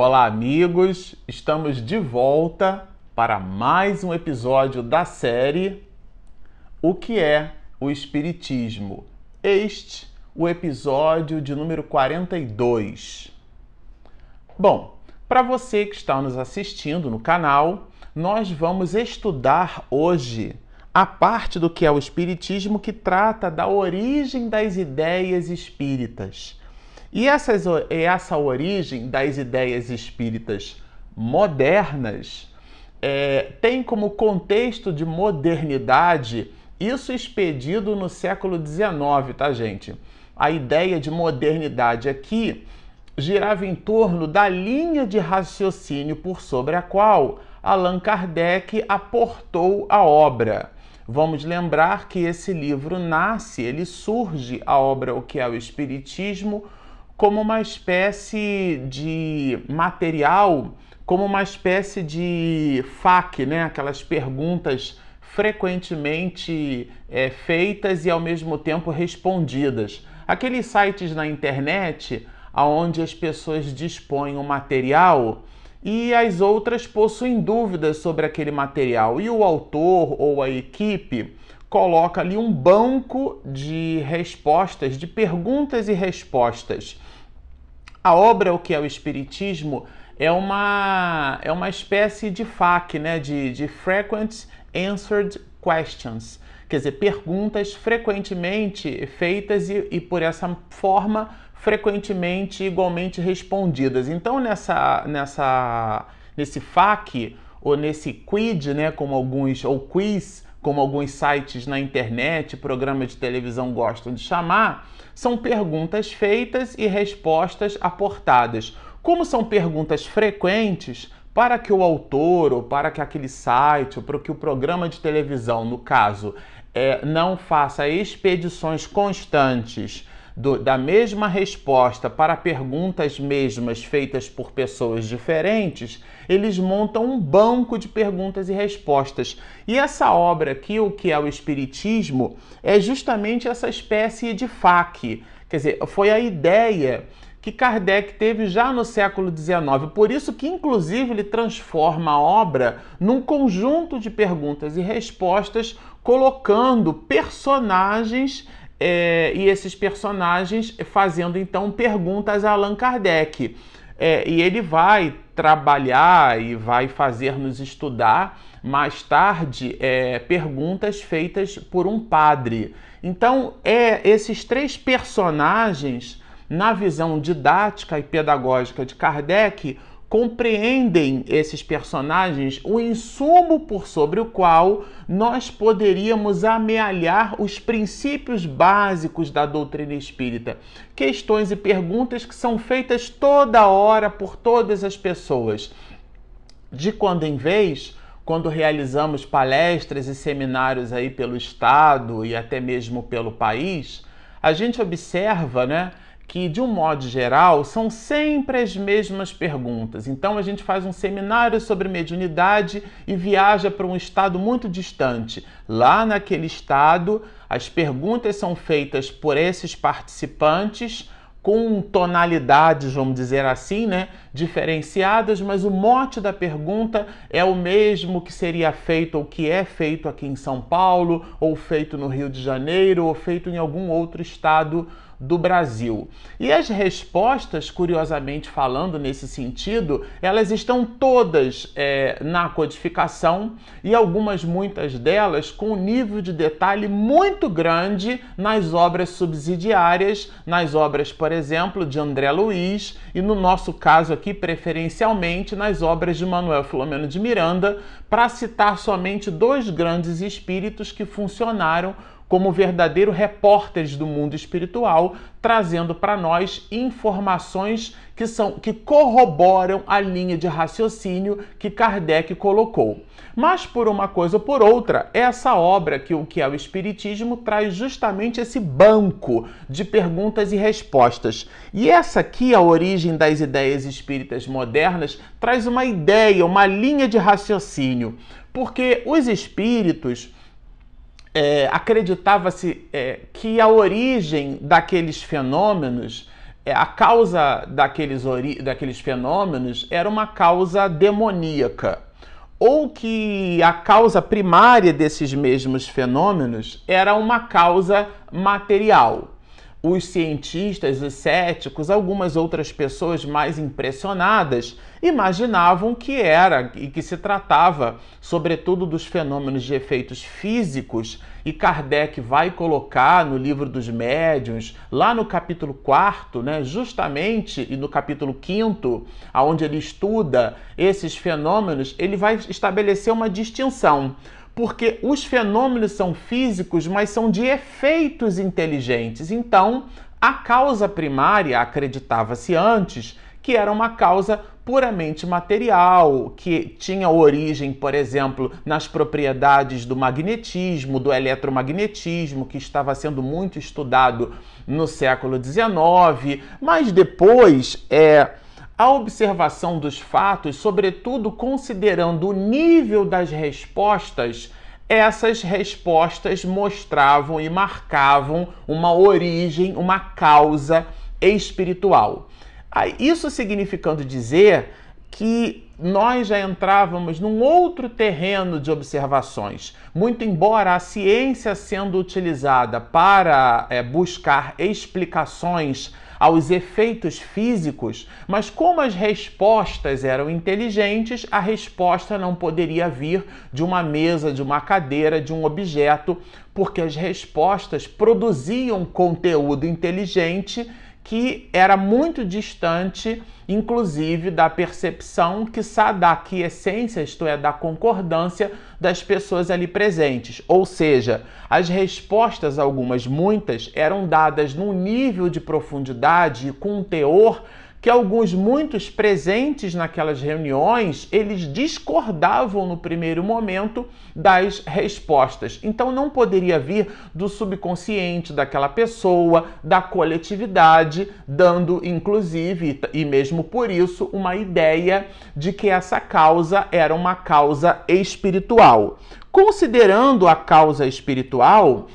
Olá, amigos! Estamos de volta para mais um episódio da série O que é o Espiritismo? Este, o episódio de número 42. Bom, para você que está nos assistindo no canal, nós vamos estudar hoje a parte do que é o Espiritismo que trata da origem das ideias espíritas. E essas, essa origem das ideias espíritas modernas é, tem como contexto de modernidade isso expedido no século XIX, tá, gente? A ideia de modernidade aqui girava em torno da linha de raciocínio por sobre a qual Allan Kardec aportou a obra. Vamos lembrar que esse livro nasce, ele surge, a obra O que é o Espiritismo, como uma espécie de material, como uma espécie de FAQ, né? aquelas perguntas frequentemente é, feitas e ao mesmo tempo respondidas. Aqueles sites na internet onde as pessoas dispõem o material e as outras possuem dúvidas sobre aquele material e o autor ou a equipe coloca ali um banco de respostas, de perguntas e respostas. A obra O que é o Espiritismo é uma, é uma espécie de FAQ, né? de, de Frequent Answered Questions, quer dizer, perguntas frequentemente feitas e, e por essa forma frequentemente igualmente respondidas. Então nessa, nessa nesse FAQ ou nesse quid, né, como alguns ou quiz, como alguns sites na internet, programas de televisão gostam de chamar, são perguntas feitas e respostas aportadas. Como são perguntas frequentes, para que o autor, ou para que aquele site, ou para que o programa de televisão, no caso, é, não faça expedições constantes do, da mesma resposta para perguntas mesmas feitas por pessoas diferentes, eles montam um banco de perguntas e respostas. E essa obra aqui, o que é o Espiritismo, é justamente essa espécie de FAQ. Quer dizer, foi a ideia que Kardec teve já no século XIX. Por isso que, inclusive, ele transforma a obra num conjunto de perguntas e respostas, colocando personagens é, e esses personagens fazendo então perguntas a Allan Kardec. É, e ele vai trabalhar e vai fazer-nos estudar mais tarde é, perguntas feitas por um padre. Então, é esses três personagens, na visão didática e pedagógica de Kardec, compreendem esses personagens o insumo por sobre o qual nós poderíamos amealhar os princípios básicos da doutrina espírita. Questões e perguntas que são feitas toda hora por todas as pessoas. De quando em vez, quando realizamos palestras e seminários aí pelo estado e até mesmo pelo país, a gente observa, né, que, de um modo geral, são sempre as mesmas perguntas. Então, a gente faz um seminário sobre mediunidade e viaja para um estado muito distante. Lá naquele estado, as perguntas são feitas por esses participantes com tonalidades, vamos dizer assim, né, diferenciadas, mas o mote da pergunta é o mesmo que seria feito ou que é feito aqui em São Paulo, ou feito no Rio de Janeiro, ou feito em algum outro estado do Brasil. E as respostas, curiosamente falando nesse sentido, elas estão todas é, na codificação e algumas, muitas delas, com um nível de detalhe muito grande nas obras subsidiárias, nas obras, por exemplo, de André Luiz e, no nosso caso aqui, preferencialmente, nas obras de Manuel Filomeno de Miranda, para citar somente dois grandes espíritos que funcionaram como verdadeiros repórteres do mundo espiritual, trazendo para nós informações que são que corroboram a linha de raciocínio que Kardec colocou. Mas por uma coisa ou por outra, essa obra que o que é o espiritismo traz justamente esse banco de perguntas e respostas. E essa aqui, a origem das ideias espíritas modernas, traz uma ideia, uma linha de raciocínio, porque os espíritos é, acreditava-se é, que a origem daqueles fenômenos é, a causa daqueles, daqueles fenômenos era uma causa demoníaca, ou que a causa primária desses mesmos fenômenos era uma causa material os cientistas, os céticos, algumas outras pessoas mais impressionadas imaginavam que era e que se tratava, sobretudo, dos fenômenos de efeitos físicos, e Kardec vai colocar no livro dos médiuns, lá no capítulo 4, né, justamente, e no capítulo 5, onde ele estuda esses fenômenos, ele vai estabelecer uma distinção porque os fenômenos são físicos, mas são de efeitos inteligentes. Então, a causa primária acreditava-se antes que era uma causa puramente material, que tinha origem, por exemplo, nas propriedades do magnetismo, do eletromagnetismo, que estava sendo muito estudado no século XIX, mas depois é a observação dos fatos, sobretudo considerando o nível das respostas, essas respostas mostravam e marcavam uma origem, uma causa espiritual. Isso significando dizer que nós já entrávamos num outro terreno de observações. Muito embora a ciência sendo utilizada para é, buscar explicações aos efeitos físicos, mas como as respostas eram inteligentes, a resposta não poderia vir de uma mesa, de uma cadeira, de um objeto, porque as respostas produziam conteúdo inteligente que era muito distante, inclusive, da percepção que da aquiescência, isto é, da concordância das pessoas ali presentes. Ou seja, as respostas, algumas, muitas, eram dadas num nível de profundidade e com um teor que alguns muitos presentes naquelas reuniões, eles discordavam no primeiro momento das respostas. Então não poderia vir do subconsciente daquela pessoa, da coletividade, dando inclusive e mesmo por isso uma ideia de que essa causa era uma causa espiritual. Considerando a causa espiritual,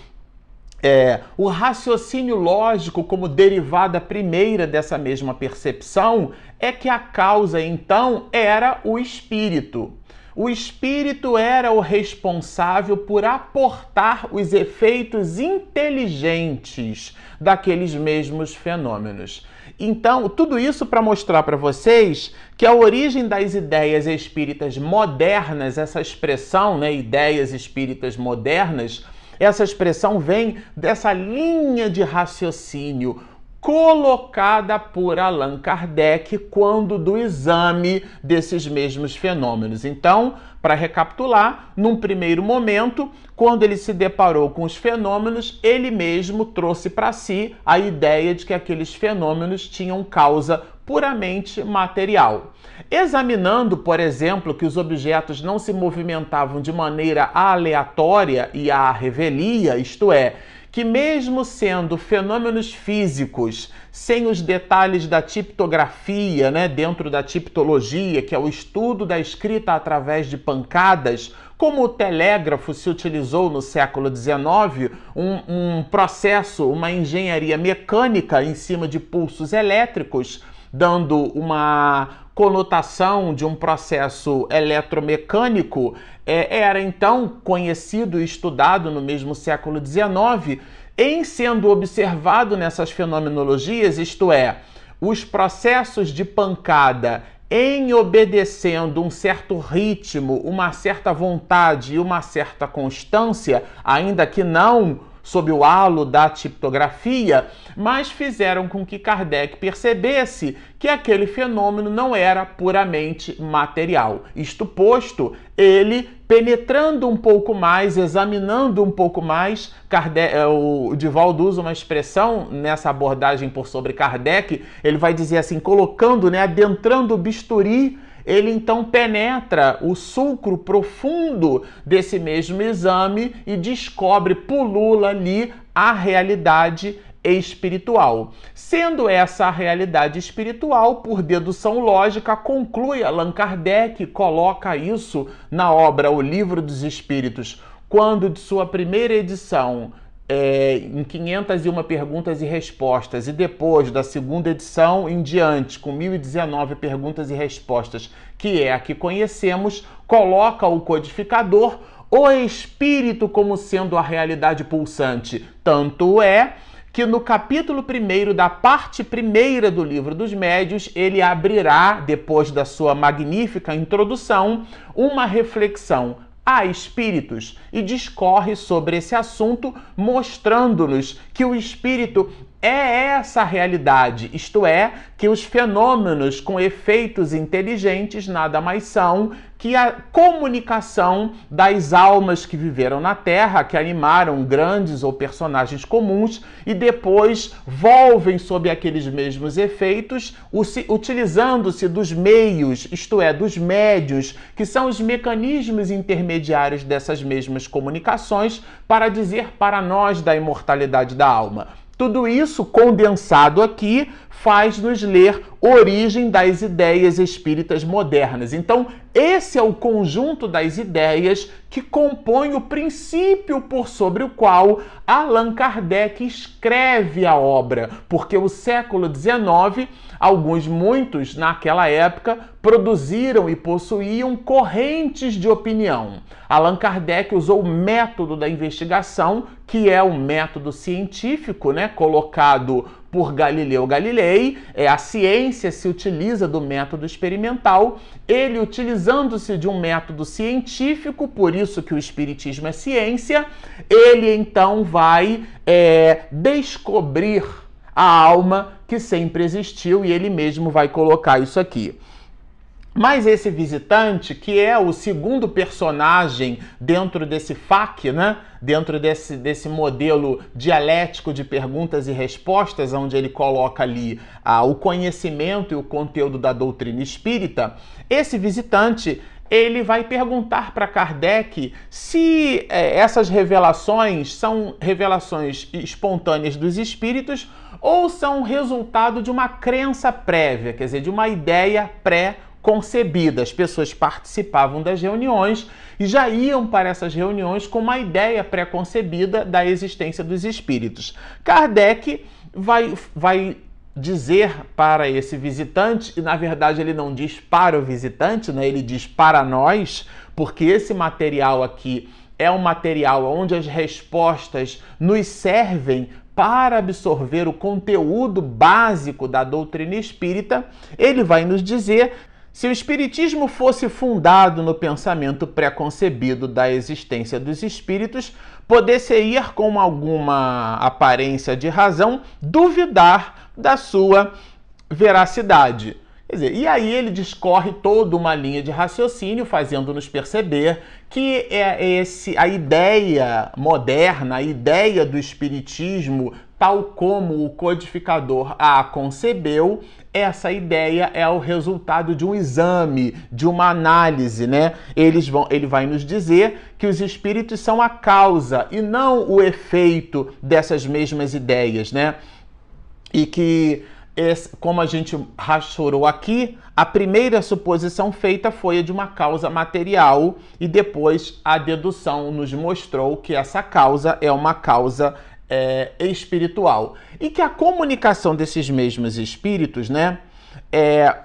é, o raciocínio lógico, como derivada primeira dessa mesma percepção, é que a causa então era o espírito. O espírito era o responsável por aportar os efeitos inteligentes daqueles mesmos fenômenos. Então, tudo isso para mostrar para vocês que a origem das ideias espíritas modernas, essa expressão, né, ideias espíritas modernas, essa expressão vem dessa linha de raciocínio colocada por Allan Kardec quando do exame desses mesmos fenômenos. Então, para recapitular, num primeiro momento, quando ele se deparou com os fenômenos, ele mesmo trouxe para si a ideia de que aqueles fenômenos tinham causa puramente material. Examinando, por exemplo, que os objetos não se movimentavam de maneira aleatória e à revelia, isto é, que, mesmo sendo fenômenos físicos, sem os detalhes da tiptografia, né, dentro da tiptologia, que é o estudo da escrita através de pancadas, como o telégrafo se utilizou no século XIX, um, um processo, uma engenharia mecânica em cima de pulsos elétricos, dando uma conotação de um processo eletromecânico, é, era então conhecido e estudado no mesmo século XIX, em sendo observado nessas fenomenologias, isto é, os processos de pancada em obedecendo um certo ritmo, uma certa vontade e uma certa constância, ainda que não sob o halo da tiptografia, mas fizeram com que Kardec percebesse que aquele fenômeno não era puramente material. Isto posto, ele penetrando um pouco mais, examinando um pouco mais, Kardec, é, o Divaldo usa uma expressão nessa abordagem por sobre Kardec, ele vai dizer assim, colocando, né, adentrando o bisturi ele então penetra o sulcro profundo desse mesmo exame e descobre, pulula ali a realidade espiritual. Sendo essa a realidade espiritual, por dedução lógica, conclui Allan Kardec, coloca isso na obra O Livro dos Espíritos, quando de sua primeira edição é, em 501 perguntas e respostas, e depois da segunda edição em diante, com 1019 perguntas e respostas, que é a que conhecemos, coloca o codificador o espírito como sendo a realidade pulsante. Tanto é que no capítulo 1 da parte primeira do livro dos médios, ele abrirá, depois da sua magnífica introdução, uma reflexão a espíritos e discorre sobre esse assunto, mostrando-nos que o espírito é essa realidade, isto é, que os fenômenos com efeitos inteligentes nada mais são que a comunicação das almas que viveram na Terra, que animaram grandes ou personagens comuns e depois volvem sob aqueles mesmos efeitos, utilizando-se dos meios, isto é, dos médios, que são os mecanismos intermediários dessas mesmas comunicações, para dizer para nós da imortalidade da alma. Tudo isso condensado aqui faz-nos ler Origem das Ideias Espíritas Modernas. Então, esse é o conjunto das ideias que compõe o princípio por sobre o qual Allan Kardec escreve a obra, porque o século XIX, alguns, muitos naquela época, produziram e possuíam correntes de opinião. Allan Kardec usou o método da investigação, que é o método científico, né, colocado por Galileu Galilei, é, a ciência se utiliza do método experimental, ele utilizando-se de um método científico, por isso que o Espiritismo é ciência, ele então vai é, descobrir a alma que sempre existiu e ele mesmo vai colocar isso aqui. Mas esse visitante, que é o segundo personagem dentro desse FAQ, né? dentro desse, desse modelo dialético de perguntas e respostas, onde ele coloca ali ah, o conhecimento e o conteúdo da doutrina espírita, esse visitante ele vai perguntar para Kardec se é, essas revelações são revelações espontâneas dos espíritos ou são resultado de uma crença prévia, quer dizer, de uma ideia pré concebida. As pessoas participavam das reuniões e já iam para essas reuniões com uma ideia pré-concebida da existência dos espíritos. Kardec vai, vai dizer para esse visitante, e na verdade ele não diz para o visitante, né? ele diz para nós, porque esse material aqui é um material onde as respostas nos servem para absorver o conteúdo básico da doutrina espírita, ele vai nos dizer se o Espiritismo fosse fundado no pensamento preconcebido da existência dos espíritos, poder-se ir com alguma aparência de razão duvidar da sua veracidade. Quer dizer, e aí ele discorre toda uma linha de raciocínio, fazendo-nos perceber que é esse a ideia moderna, a ideia do espiritismo, tal como o codificador a concebeu, essa ideia é o resultado de um exame, de uma análise, né? Eles vão, ele vai nos dizer que os espíritos são a causa e não o efeito dessas mesmas ideias, né? E que esse, como a gente rachorou aqui, a primeira suposição feita foi a de uma causa material e depois a dedução nos mostrou que essa causa é uma causa é, espiritual. E que a comunicação desses mesmos espíritos, né, é,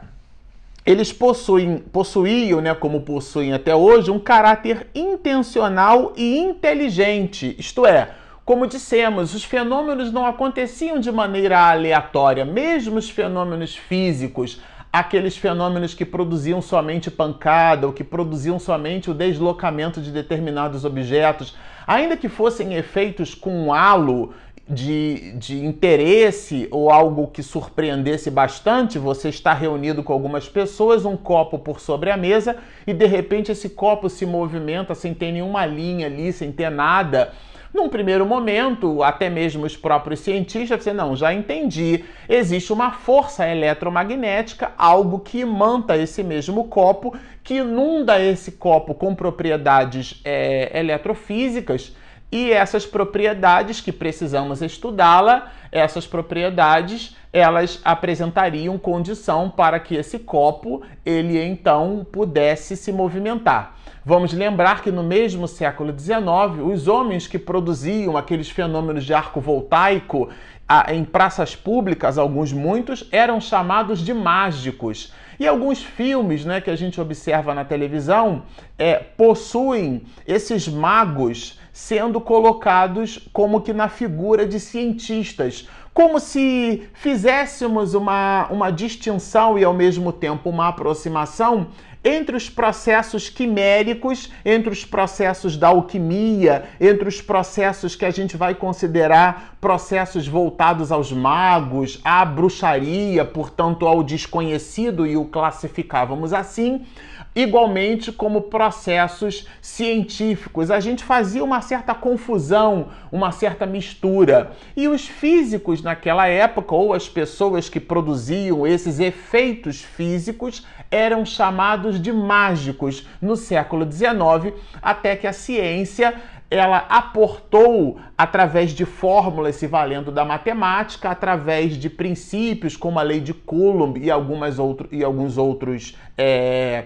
eles possuem, possuíam, né, como possuem até hoje, um caráter intencional e inteligente. Isto é, como dissemos, os fenômenos não aconteciam de maneira aleatória, mesmo os fenômenos físicos, aqueles fenômenos que produziam somente pancada ou que produziam somente o deslocamento de determinados objetos, ainda que fossem efeitos com halo de, de interesse ou algo que surpreendesse bastante, você está reunido com algumas pessoas, um copo por sobre a mesa e de repente esse copo se movimenta sem ter nenhuma linha ali, sem ter nada num primeiro momento, até mesmo os próprios cientistas dizem, não, já entendi, existe uma força eletromagnética, algo que imanta esse mesmo copo, que inunda esse copo com propriedades é, eletrofísicas, e essas propriedades que precisamos estudá-la, essas propriedades, elas apresentariam condição para que esse copo ele então pudesse se movimentar. Vamos lembrar que no mesmo século XIX, os homens que produziam aqueles fenômenos de arco voltaico em praças públicas, alguns muitos, eram chamados de mágicos. E alguns filmes né, que a gente observa na televisão é, possuem esses magos sendo colocados como que na figura de cientistas, como se fizéssemos uma, uma distinção e ao mesmo tempo uma aproximação entre os processos quiméricos, entre os processos da alquimia, entre os processos que a gente vai considerar processos voltados aos magos, à bruxaria, portanto ao desconhecido e o classificávamos assim, igualmente como processos científicos. A gente fazia uma certa confusão, uma certa mistura. E os físicos naquela época, ou as pessoas que produziam esses efeitos físicos, eram chamados de mágicos no século XIX, até que a ciência ela aportou através de fórmulas se valendo da matemática, através de princípios como a lei de Coulomb e, algumas outro, e alguns outros é,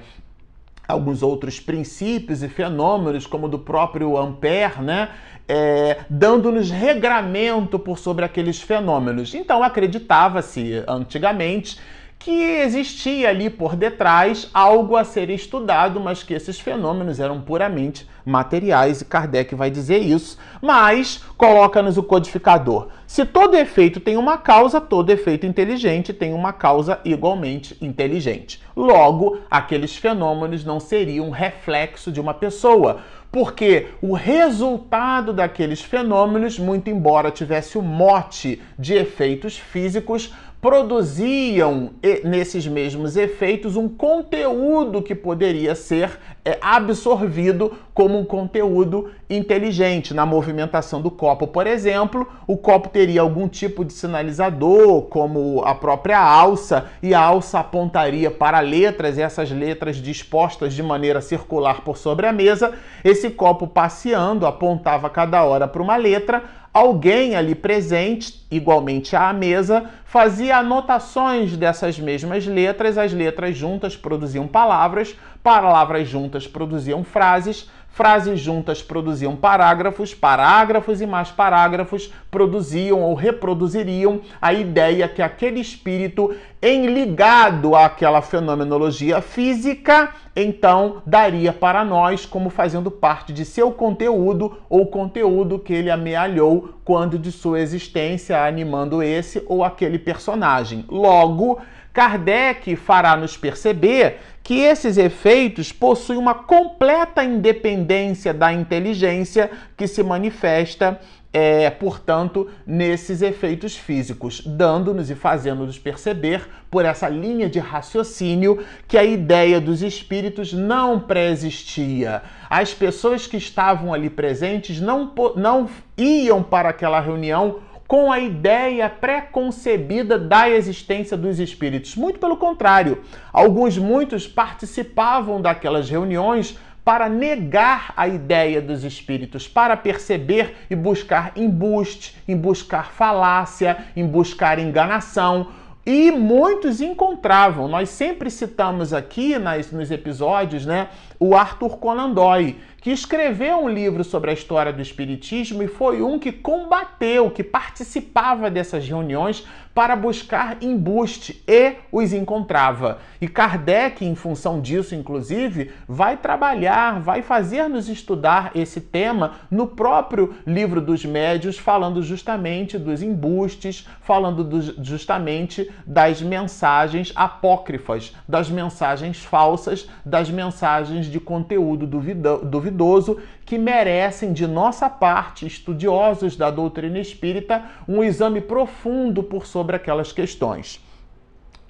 alguns outros princípios e fenômenos, como do próprio Ampère, né? É, dando-nos regramento por sobre aqueles fenômenos. Então acreditava-se antigamente que existia ali por detrás algo a ser estudado, mas que esses fenômenos eram puramente materiais, e Kardec vai dizer isso, mas coloca-nos o codificador. Se todo efeito tem uma causa, todo efeito inteligente tem uma causa igualmente inteligente. Logo, aqueles fenômenos não seriam reflexo de uma pessoa, porque o resultado daqueles fenômenos, muito embora tivesse o mote de efeitos físicos, produziam nesses mesmos efeitos um conteúdo que poderia ser é, absorvido como um conteúdo inteligente. Na movimentação do copo, por exemplo, o copo teria algum tipo de sinalizador, como a própria alça, e a alça apontaria para letras, e essas letras dispostas de maneira circular por sobre a mesa. Esse copo passeando apontava cada hora para uma letra Alguém ali presente, igualmente à mesa, fazia anotações dessas mesmas letras, as letras juntas produziam palavras, palavras juntas produziam frases, Frases juntas produziam parágrafos, parágrafos e mais parágrafos produziam ou reproduziriam a ideia que aquele espírito, em ligado àquela fenomenologia física, então daria para nós como fazendo parte de seu conteúdo ou conteúdo que ele amealhou quando de sua existência, animando esse ou aquele personagem. Logo, Kardec fará nos perceber que esses efeitos possuem uma completa independência da inteligência que se manifesta, é, portanto, nesses efeitos físicos, dando-nos e fazendo-nos perceber, por essa linha de raciocínio, que a ideia dos espíritos não pré-existia. As pessoas que estavam ali presentes não, não iam para aquela reunião com a ideia pré-concebida da existência dos espíritos. Muito pelo contrário, alguns muitos participavam daquelas reuniões para negar a ideia dos espíritos, para perceber e buscar embuste, em buscar falácia, em buscar enganação. E muitos encontravam. Nós sempre citamos aqui nas, nos episódios né, o Arthur Conan Doyle que escreveu um livro sobre a história do Espiritismo e foi um que combateu, que participava dessas reuniões para buscar embuste e os encontrava. E Kardec, em função disso, inclusive, vai trabalhar, vai fazer-nos estudar esse tema no próprio livro dos médios, falando justamente dos embustes, falando do, justamente das mensagens apócrifas, das mensagens falsas, das mensagens de conteúdo duvidoso duvidoso que merecem de nossa parte, estudiosos da doutrina espírita, um exame profundo por sobre aquelas questões.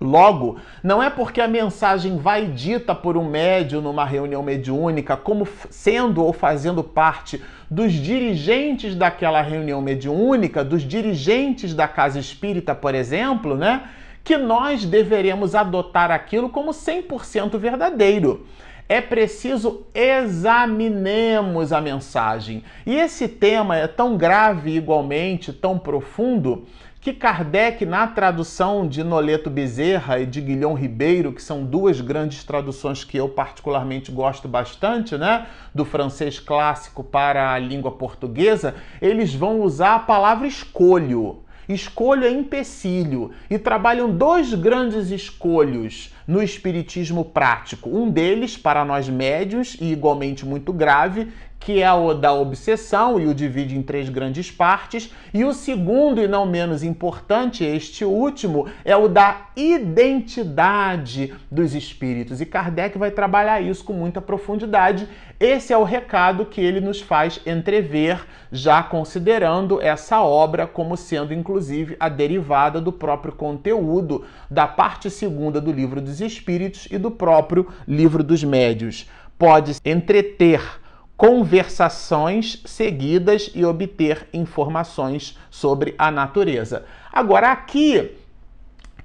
Logo, não é porque a mensagem vai dita por um médium numa reunião mediúnica, como sendo ou fazendo parte dos dirigentes daquela reunião mediúnica, dos dirigentes da casa espírita, por exemplo, né, que nós deveremos adotar aquilo como 100% verdadeiro é preciso examinemos a mensagem. E esse tema é tão grave igualmente, tão profundo, que Kardec, na tradução de Noleto Bezerra e de Guilhom Ribeiro, que são duas grandes traduções que eu particularmente gosto bastante, né, do francês clássico para a língua portuguesa, eles vão usar a palavra escolho. Escolho é empecilho e trabalham dois grandes escolhos no espiritismo prático. Um deles para nós médios e igualmente muito grave, que é o da obsessão e o divide em três grandes partes, e o segundo e não menos importante, este último, é o da identidade dos espíritos. E Kardec vai trabalhar isso com muita profundidade. Esse é o recado que ele nos faz entrever, já considerando essa obra como sendo inclusive a derivada do próprio conteúdo da parte segunda do Livro dos Espíritos e do próprio Livro dos Médios. Pode entreter conversações seguidas e obter informações sobre a natureza. Agora, aqui,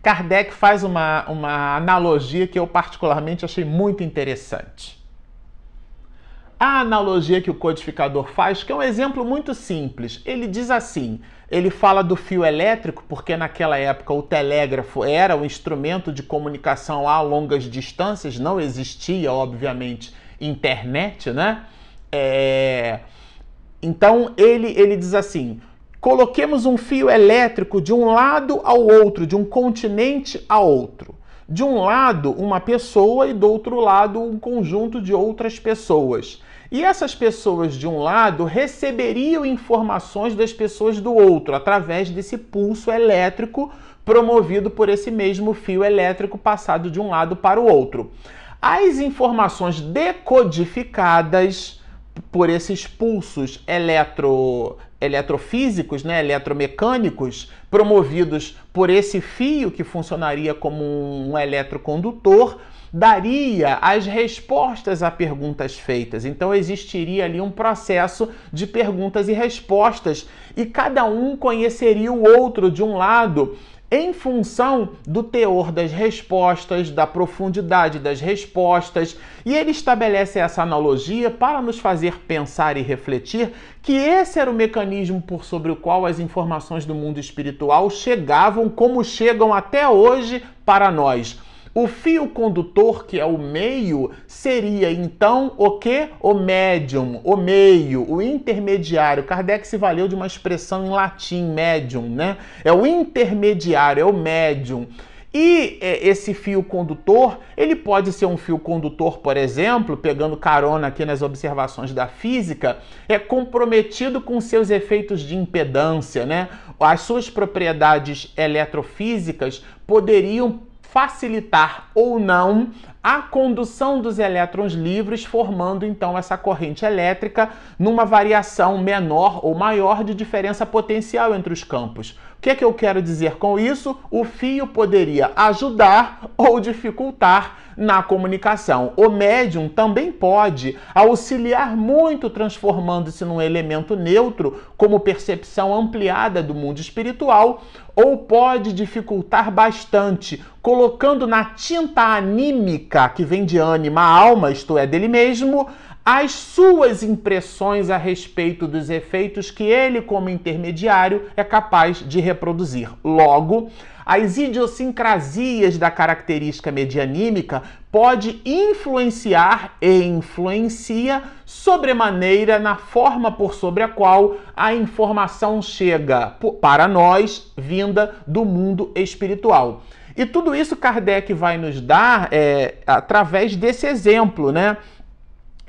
Kardec faz uma, uma analogia que eu particularmente achei muito interessante. A analogia que o codificador faz, que é um exemplo muito simples, ele diz assim: ele fala do fio elétrico, porque naquela época o telégrafo era o instrumento de comunicação a longas distâncias, não existia, obviamente, internet, né? É... Então ele, ele diz assim: coloquemos um fio elétrico de um lado ao outro, de um continente a outro. De um lado, uma pessoa e do outro lado, um conjunto de outras pessoas. E essas pessoas de um lado receberiam informações das pessoas do outro através desse pulso elétrico promovido por esse mesmo fio elétrico passado de um lado para o outro. As informações decodificadas por esses pulsos eletro, eletrofísicos, né, eletromecânicos, promovidos por esse fio que funcionaria como um eletrocondutor, daria as respostas a perguntas feitas. Então existiria ali um processo de perguntas e respostas, e cada um conheceria o outro de um lado em função do teor das respostas, da profundidade das respostas, e ele estabelece essa analogia para nos fazer pensar e refletir que esse era o mecanismo por sobre o qual as informações do mundo espiritual chegavam como chegam até hoje para nós o fio condutor, que é o meio, seria então o que? O médium, o meio, o intermediário. Kardec se valeu de uma expressão em latim, médium, né? É o intermediário, é o médium. E é, esse fio condutor, ele pode ser um fio condutor, por exemplo, pegando carona aqui nas observações da física, é comprometido com seus efeitos de impedância, né? As suas propriedades eletrofísicas poderiam facilitar ou não a condução dos elétrons livres, formando então essa corrente elétrica numa variação menor ou maior de diferença potencial entre os campos. O que, é que eu quero dizer com isso? O fio poderia ajudar ou dificultar na comunicação. O médium também pode auxiliar muito, transformando-se num elemento neutro, como percepção ampliada do mundo espiritual, ou pode dificultar bastante, colocando na tinta anímica que vem de ânima alma, isto é, dele mesmo, as suas impressões a respeito dos efeitos que ele, como intermediário, é capaz de reproduzir. Logo, as idiosincrasias da característica medianímica pode influenciar e influencia sobremaneira na forma por sobre a qual a informação chega para nós vinda do mundo espiritual. E tudo isso Kardec vai nos dar é, através desse exemplo, né?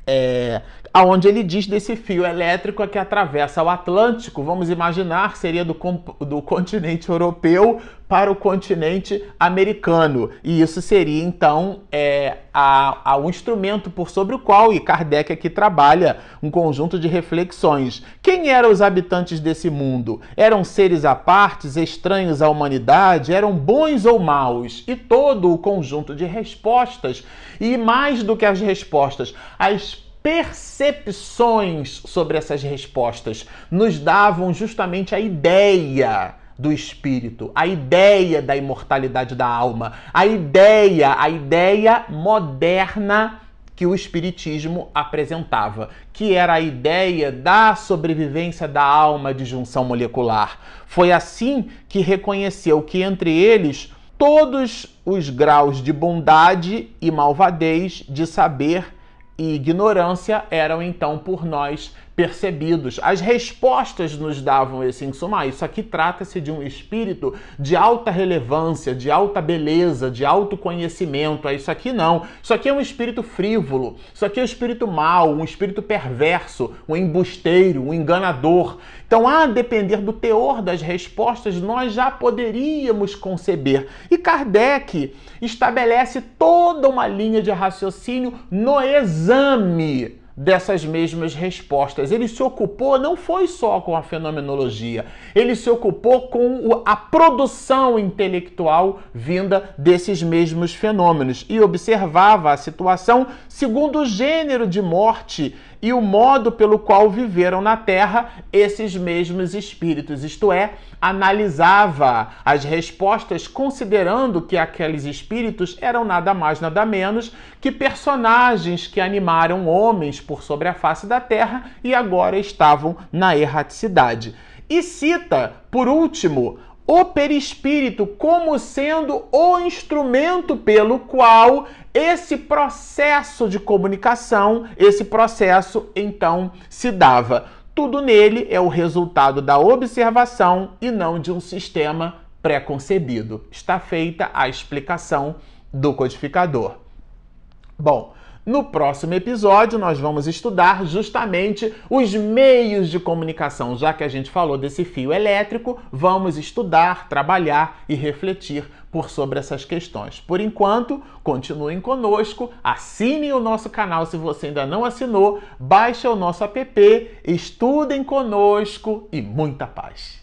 É, aonde ele diz desse fio elétrico que atravessa o Atlântico, vamos imaginar, seria do, do continente europeu para o continente americano. E isso seria, então, é, a, a, um instrumento por sobre o qual, e Kardec aqui trabalha um conjunto de reflexões. Quem eram os habitantes desse mundo? Eram seres apartes, estranhos à humanidade? Eram bons ou maus? E todo o conjunto de respostas, e mais do que as respostas, as percepções sobre essas respostas nos davam justamente a ideia do espírito, a ideia da imortalidade da alma, a ideia, a ideia moderna que o Espiritismo apresentava, que era a ideia da sobrevivência da alma de junção molecular. Foi assim que reconheceu que entre eles todos os graus de bondade e malvadez, de saber e ignorância eram então por nós percebidos. As respostas nos davam esse insumar. Isso aqui trata-se de um espírito de alta relevância, de alta beleza, de alto conhecimento. Isso aqui não. Isso aqui é um espírito frívolo. Isso aqui é um espírito mau, um espírito perverso, um embusteiro, um enganador. Então, a depender do teor das respostas, nós já poderíamos conceber. E Kardec estabelece toda uma linha de raciocínio no exame dessas mesmas respostas. Ele se ocupou não foi só com a fenomenologia, ele se ocupou com a produção intelectual vinda desses mesmos fenômenos e observava a situação segundo o gênero de morte e o modo pelo qual viveram na Terra esses mesmos espíritos, isto é, analisava as respostas considerando que aqueles espíritos eram nada mais nada menos que personagens que animaram homens por sobre a face da Terra e agora estavam na erraticidade. E cita, por último, o perispírito como sendo o instrumento pelo qual esse processo de comunicação, esse processo então se dava. Tudo nele é o resultado da observação e não de um sistema pré-concebido. Está feita a explicação do codificador. Bom, no próximo episódio, nós vamos estudar justamente os meios de comunicação. Já que a gente falou desse fio elétrico, vamos estudar, trabalhar e refletir por sobre essas questões. Por enquanto, continuem conosco, assinem o nosso canal se você ainda não assinou, baixe o nosso app, estudem conosco e muita paz.